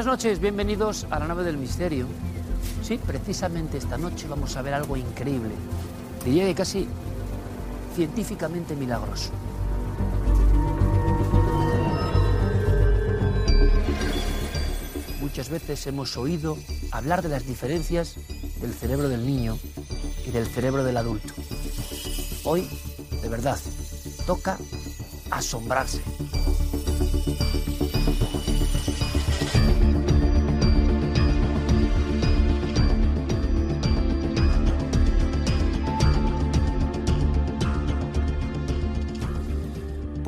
Buenas noches, bienvenidos a la nave del misterio. Sí, precisamente esta noche vamos a ver algo increíble. Diría que casi científicamente milagroso. Muchas veces hemos oído hablar de las diferencias del cerebro del niño y del cerebro del adulto. Hoy, de verdad, toca asombrarse.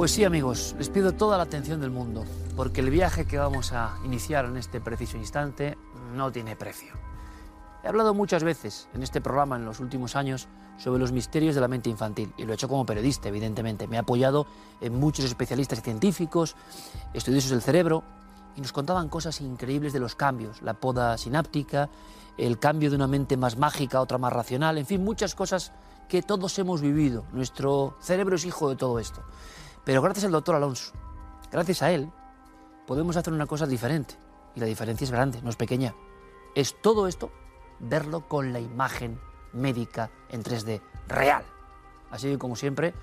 Pues sí, amigos, les pido toda la atención del mundo, porque el viaje que vamos a iniciar en este preciso instante no tiene precio. He hablado muchas veces en este programa en los últimos años sobre los misterios de la mente infantil, y lo he hecho como periodista, evidentemente. Me he apoyado en muchos especialistas científicos, estudiosos del cerebro, y nos contaban cosas increíbles de los cambios, la poda sináptica, el cambio de una mente más mágica a otra más racional, en fin, muchas cosas que todos hemos vivido. Nuestro cerebro es hijo de todo esto. Pero gracias al doctor Alonso, gracias a él, podemos hacer una cosa diferente. Y la diferencia es grande, no es pequeña. Es todo esto verlo con la imagen médica en 3D real. Así que, como siempre,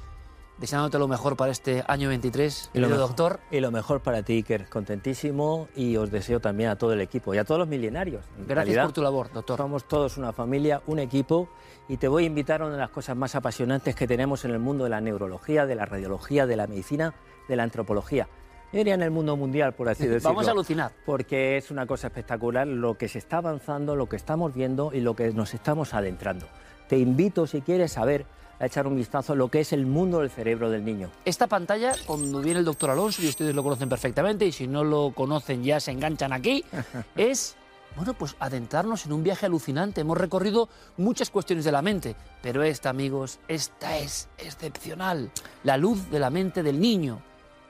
deseándote lo mejor para este año 23, Y lo, mejor, doctor. y lo mejor para ti, Iker. Contentísimo y os deseo también a todo el equipo y a todos los milenarios. En Gracias realidad, por tu labor, doctor. Somos todos una familia, un equipo y te voy a invitar a una de las cosas más apasionantes que tenemos en el mundo de la neurología, de la radiología, de la medicina, de la antropología. Yo diría en el mundo mundial, por así decirlo. Vamos a alucinar. Porque es una cosa espectacular lo que se está avanzando, lo que estamos viendo y lo que nos estamos adentrando. Te invito, si quieres saber, a echar un vistazo a lo que es el mundo del cerebro del niño. Esta pantalla, cuando viene el doctor Alonso, y ustedes lo conocen perfectamente, y si no lo conocen ya se enganchan aquí, es, bueno, pues adentrarnos en un viaje alucinante. Hemos recorrido muchas cuestiones de la mente, pero esta, amigos, esta es excepcional. La luz de la mente del niño.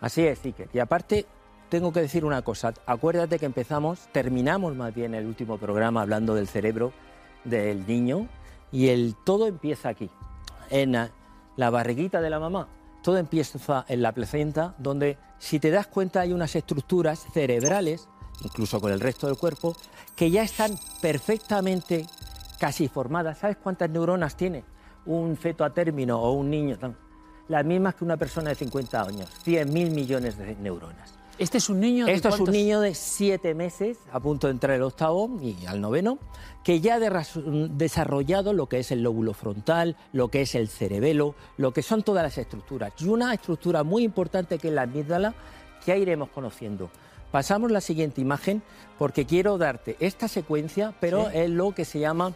Así es, Iker. Y aparte, tengo que decir una cosa. Acuérdate que empezamos, terminamos más bien el último programa hablando del cerebro del niño y el todo empieza aquí, en la- barriguita de la mamá. Todo empieza en la placenta, donde, si te das cuenta, hay unas estructuras cerebrales, incluso con el resto del cuerpo, que ya están perfectamente casi formadas. ¿Sabes cuántas neuronas tiene un feto a término o un niño? Las mismas que una persona de 50 años, 100.000 millones de neuronas. Este es un niño de Esto es un niño de siete meses, a punto de entrar el octavo y al noveno, que ya ha desarrollado lo que es el lóbulo frontal, lo que es el cerebelo, lo que son todas las estructuras. Y una estructura muy importante que es la amígdala, que ya iremos conociendo. Pasamos la siguiente imagen porque quiero darte esta secuencia, pero Sí. es lo que se llama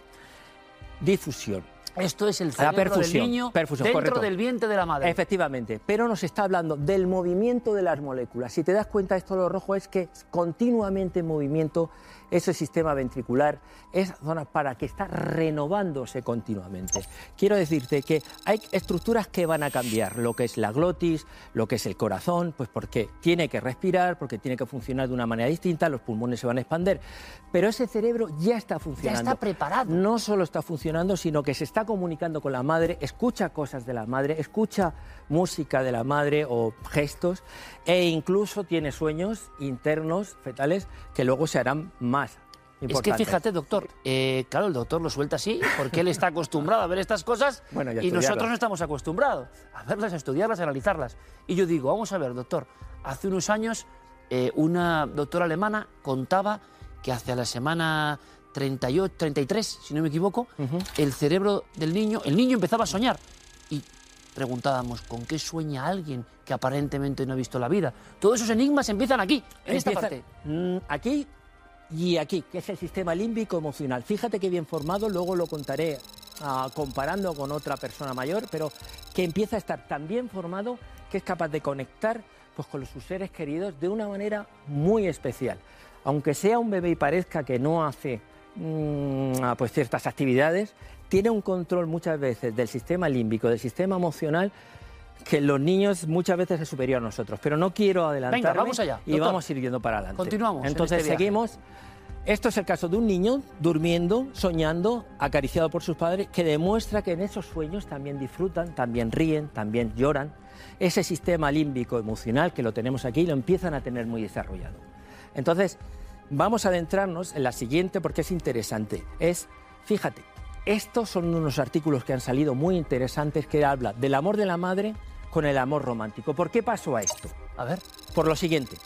difusión. Esto es el La cerebro perfusión, del niño perfusión, dentro correcto. del vientre de la madre. Efectivamente, pero nos está hablando del movimiento de las moléculas. Si te das cuenta, esto lo rojo es que es continuamente en movimiento ese sistema ventricular, esa zona para que está renovándose continuamente. Quiero decirte que hay estructuras que van a cambiar, lo que es la glotis, lo que es el corazón, pues porque tiene que respirar, porque tiene que funcionar de una manera distinta, los pulmones se van a expandir, pero ese cerebro ya está funcionando. está preparado. No solo está funcionando, sino que se está comunicando con la madre, escucha cosas de la madre, escucha música de la madre o gestos e incluso tiene sueños internos, fetales, que luego se harán más Es que fíjate, doctor, eh, claro, el doctor lo suelta así porque él está acostumbrado a ver estas cosas Bueno, y nosotros no estamos acostumbrados a verlas, a estudiarlas, a analizarlas. Y yo digo, vamos a ver, doctor, hace unos años eh, una doctora alemana contaba que hacia la semana 38, 33, si no me equivoco, el cerebro del niño, el niño empezaba a soñar. Y preguntábamos, ¿con qué sueña alguien que aparentemente no ha visto la vida? Todos esos enigmas empiezan aquí, en esta parte. mm, aquí y aquí, que es el sistema límbico emocional. Fíjate que bien formado, luego lo contaré ah, comparando con otra persona mayor, pero que empieza a estar tan bien formado que es capaz de conectar pues, con sus seres queridos de una manera muy especial. Aunque sea un bebé y parezca que no hace mm, pues ciertas actividades, tiene un control muchas veces del sistema límbico, del sistema emocional, que los niños muchas veces es superior a nosotros. Pero no quiero adelantarme vamos allá, y doctor. vamos a ir yendo para adelante. Continuamos en Entonces este seguimos. Esto es el caso de un niño durmiendo, soñando, acariciado por sus padres, que demuestra que en esos sueños también disfrutan, también ríen, también lloran. Ese sistema límbico emocional que lo tenemos aquí lo empiezan a tener muy desarrollado. Entonces, vamos a adentrarnos en la siguiente porque es interesante. Es, fíjate, estos son unos artículos que han salido muy interesantes que habla del amor de la madre con el amor romántico. ¿Por qué pasó a esto? A ver. Por lo siguiente,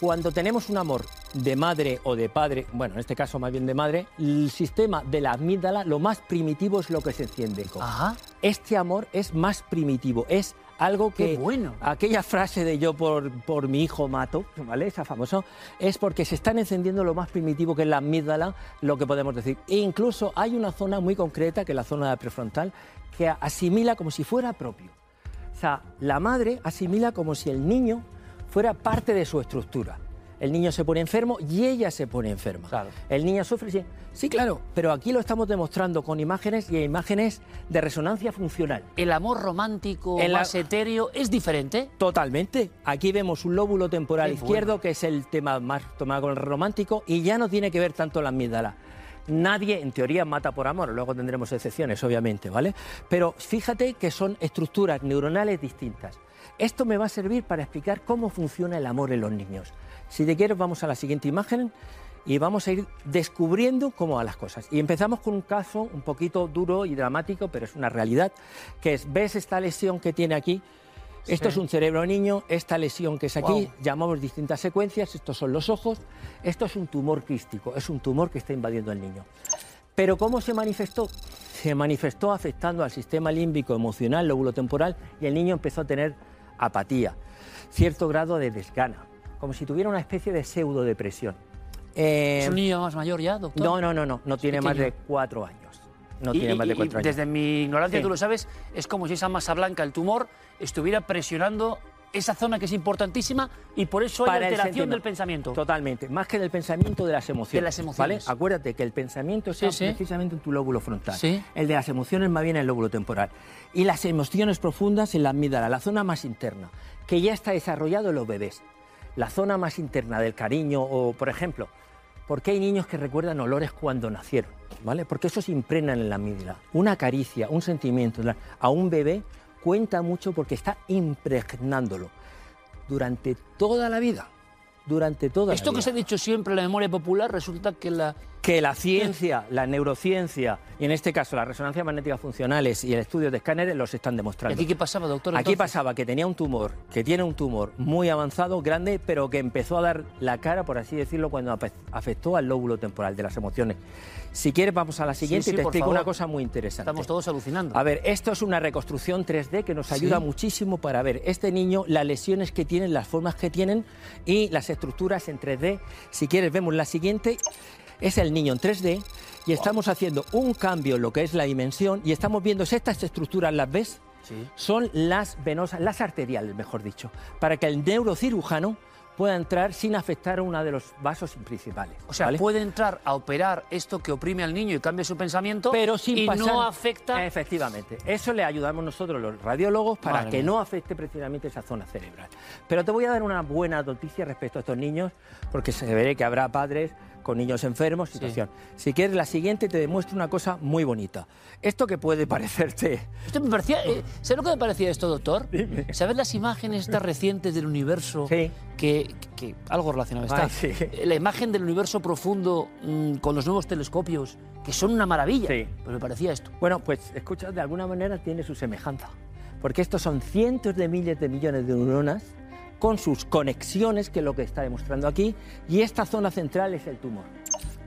cuando tenemos un amor de madre o de padre, bueno, en este caso más bien de madre, el sistema de la amígdala, lo más primitivo es lo que se enciende. con. Ajá. Este amor es más primitivo, es algo que... Qué bueno. Aquella frase de yo por, por mi hijo mato, ¿vale? Esa famosa, es porque se están encendiendo lo más primitivo que es la amígdala, lo que podemos decir. E incluso hay una zona muy concreta, que es la zona prefrontal, que asimila como si fuera propio. O sea, la madre asimila como si el niño fuera parte de su estructura. El niño se pone enfermo y ella se pone enferma. Claro. El niño sufre, sí. Sí, claro, pero aquí lo estamos demostrando con imágenes y imágenes de resonancia funcional. El amor romántico El más etéreo es diferente. Totalmente. Aquí vemos un lóbulo temporal Qué izquierdo, que es el tema más tomado con el romántico, y ya no tiene que ver tanto la amígdala. Nadie, en teoría, mata por amor, luego tendremos excepciones, obviamente, ¿vale? Pero fíjate que son estructuras neuronales distintas. Esto me va a servir para explicar cómo funciona el amor en los niños. Si te quieres, vamos a la siguiente imagen y vamos a ir descubriendo cómo van las cosas. Y empezamos con un caso un poquito duro y dramático, pero es una realidad, que es, ¿ves esta lesión que tiene aquí? Esto es un cerebro niño, esta lesión que es aquí, llamamos distintas secuencias, estos son los ojos, esto es un tumor quístico, es un tumor que está invadiendo al niño. Pero ¿cómo se manifestó? Se manifestó afectando al sistema límbico emocional, lóbulo temporal, y el niño empezó a tener apatía, cierto grado de desgana, como si tuviera una especie de pseudodepresión. Eh, ¿Es un niño más mayor ya, doctor? no, no, no, no, no tiene más de cuatro años. No Y- tiene y- más de y cuatro años. Desde mi ignorancia, Sí. tú lo sabes, es como si esa masa blanca, el tumor, estuviera presionando esa zona que es importantísima y por eso hay Para alteración del pensamiento. Totalmente, más que del pensamiento, de las emociones. De las emociones. ¿vale? Acuérdate que el pensamiento está Sí, sí. precisamente en tu lóbulo frontal. Sí. El de las emociones más bien en el lóbulo temporal. Y las emociones profundas en la amígdala, la zona más interna, que ya está desarrollado en los bebés. La zona más interna del cariño o, por ejemplo, ¿por qué hay niños que recuerdan olores cuando nacieron? ¿Vale? Porque eso se en la amígdala. Una caricia, un sentimiento a un bebé cuenta mucho porque está impregnándolo durante toda la vida. Durante toda Esto la que se vida. ha dicho siempre en la memoria popular, resulta que la... Que la ciencia, la neurociencia, y en este caso las resonancias magnéticas funcionales y el estudio de escáneres los están ¿Y demostrando. aquí qué pasaba, doctor? Aquí pasaba que tenía un tumor, que tiene un tumor muy avanzado, grande, pero que empezó a dar la cara, por así decirlo, cuando afectó al lóbulo temporal de las emociones. Si quieres, vamos a la siguiente sí, y te explico favor. una cosa muy interesante. Estamos todos alucinando. A ver, esto es una reconstrucción 3D que nos ayuda Sí. muchísimo para ver este niño, las lesiones que tienen, las formas que tienen y las estructuras en 3D. Si quieres, vemos la siguiente. Es el niño en 3D y estamos haciendo un cambio en lo que es la dimensión y estamos viendo si estas estructuras las ves. Sí. Son las venosas, las arteriales, mejor dicho, para que el neurocirujano pueda entrar sin afectar a uno de los vasos principales. O sea, ¿vale? puede entrar a operar esto que oprime al niño y cambia su pensamiento pero sin y pasar- no afecta... Efectivamente. Eso le ayudamos nosotros los radiólogos para Madre que mía. no afecte precisamente esa zona cerebral. Pero te voy a dar una buena noticia respecto a estos niños, porque se veré que habrá padres con niños enfermos, situación. Si quieres, la siguiente te demuestra una cosa muy bonita. Esto que puede parecerte... Esto me parecía... Eh, ¿Sabes lo que me parecía esto, doctor? ¿Sabes las imágenes estas recientes del universo? Sí. Que, que algo relacionado está. Ay, sí. Eh, La imagen del universo profundo mm, con los nuevos telescopios, que son una maravilla. Sí. Pues me parecía esto. Bueno, pues escucha, de alguna manera tiene su semejanza. Porque estos son cientos de miles de millones de neuronas con sus conexiones, que es lo que está demostrando aquí, y esta zona central es el tumor.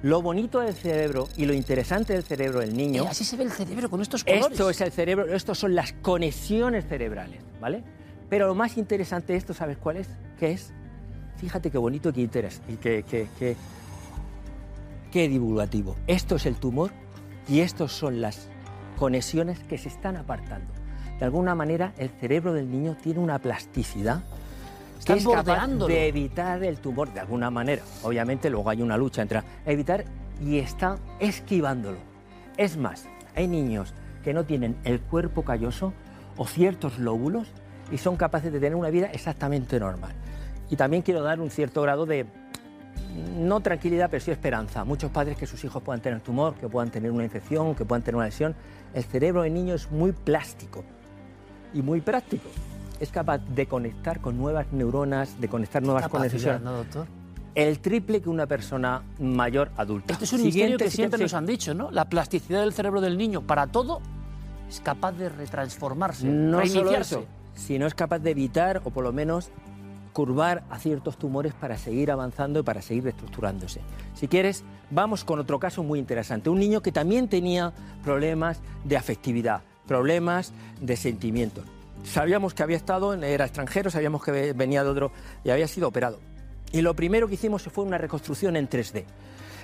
Lo bonito del cerebro y lo interesante del cerebro del niño, Eh, así se ve el cerebro con estos colores. esto es el cerebro, estos son las conexiones cerebrales, ¿vale? Pero lo más interesante de esto, ¿sabes cuál es? ¿Qué es? Fíjate qué bonito qué interés y qué, qué, qué, qué divulgativo. Esto es el tumor y estos son las conexiones que se están apartando. De alguna manera, el cerebro del niño tiene una plasticidad que Están es capaz de evitar el tumor de alguna manera. Obviamente luego hay una lucha entre evitar y está esquivándolo. Es más, hay niños que no tienen el cuerpo calloso o ciertos lóbulos y son capaces de tener una vida exactamente normal. Y también quiero dar un cierto grado de, no tranquilidad, pero sí esperanza. Muchos padres que sus hijos puedan tener tumor, que puedan tener una infección, que puedan tener una lesión. El cerebro del niño es muy plástico y muy práctico. Es capaz de conectar con nuevas neuronas, de conectar nuevas conexiones. ¿no, doctor? El triple que una persona mayor adulta. Este es un Siguiente, misterio que siempre sí. nos han dicho, ¿no? La plasticidad del cerebro del niño para todo es capaz de retransformarse, No solo reiniciarse. eso, sino es capaz de evitar o por lo menos curvar a ciertos tumores para seguir avanzando y para seguir reestructurándose. Si quieres, vamos con otro caso muy interesante. Un niño que también tenía problemas de afectividad, problemas de sentimientos. Sabíamos que había estado, era extranjero, sabíamos que venía de otro y había sido operado. Y lo primero que hicimos fue una reconstrucción en 3D.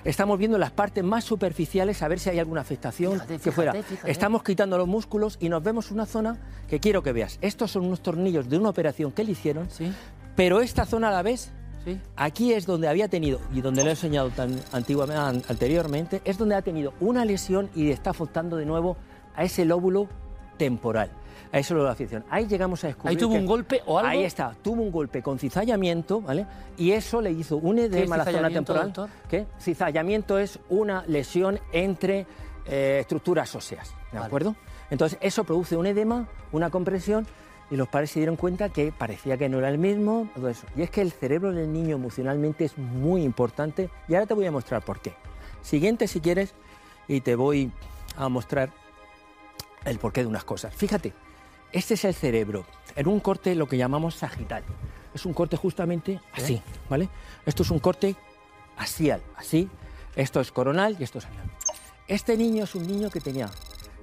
Estamos viendo las partes más superficiales a ver si hay alguna afectación Fíjate, que fuera. fíjate. Estamos quitando los músculos y nos vemos una zona que quiero que veas. Estos son unos tornillos de una operación que le hicieron, Sí, pero esta zona la ves. sí. Aquí es donde había tenido, y donde lo he enseñado tan antiguamente, an- anteriormente, es donde ha tenido una lesión y está afectando de nuevo a ese lóbulo temporal, a ese lóbulo de la afición. Ahí llegamos a descubrir Ahí tuvo que- un golpe o algo. Ahí está, tuvo un golpe con cizallamiento, ¿vale? Y eso le hizo un ¿Qué edema a la zona temporal. doctor? ¿Qué? Cizallamiento es una lesión entre eh, estructuras óseas, ¿de Vale. acuerdo? Entonces, eso produce un edema, una compresión, y los padres se dieron cuenta que parecía que no era el mismo, todo eso. Y es que el cerebro del niño emocionalmente es muy importante, y ahora te voy a mostrar por qué. Siguiente, si quieres, y te voy a mostrar el porqué de unas cosas. Fíjate, este es el cerebro, en un corte lo que llamamos sagital. Es un corte justamente así, ¿vale? Esto es un corte axial, así. Esto es coronal y esto es anal. Este niño es un niño que tenía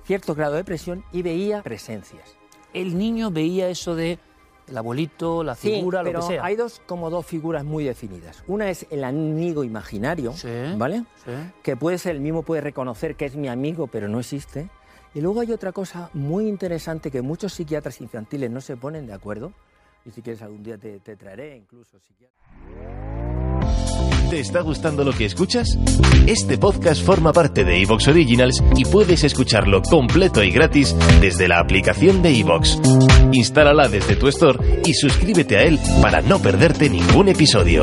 cierto grado de presión y veía presencias. El niño veía eso de el abuelito, la Sí, figura, pero lo que sea. hay dos como dos figuras muy definidas. Una es el amigo imaginario, Sí. ¿vale? Sí. que puede ser el mismo, puede reconocer que es mi amigo, pero no existe. Y luego hay otra cosa muy interesante que muchos psiquiatras infantiles no se ponen de acuerdo. Y si quieres algún día te, traeré incluso psiquiatras. ¿Te está gustando lo que escuchas? Este podcast forma parte de Evox Originals y puedes escucharlo completo y gratis desde la aplicación de Evox. Instálala desde tu store y suscríbete a él para no perderte ningún episodio.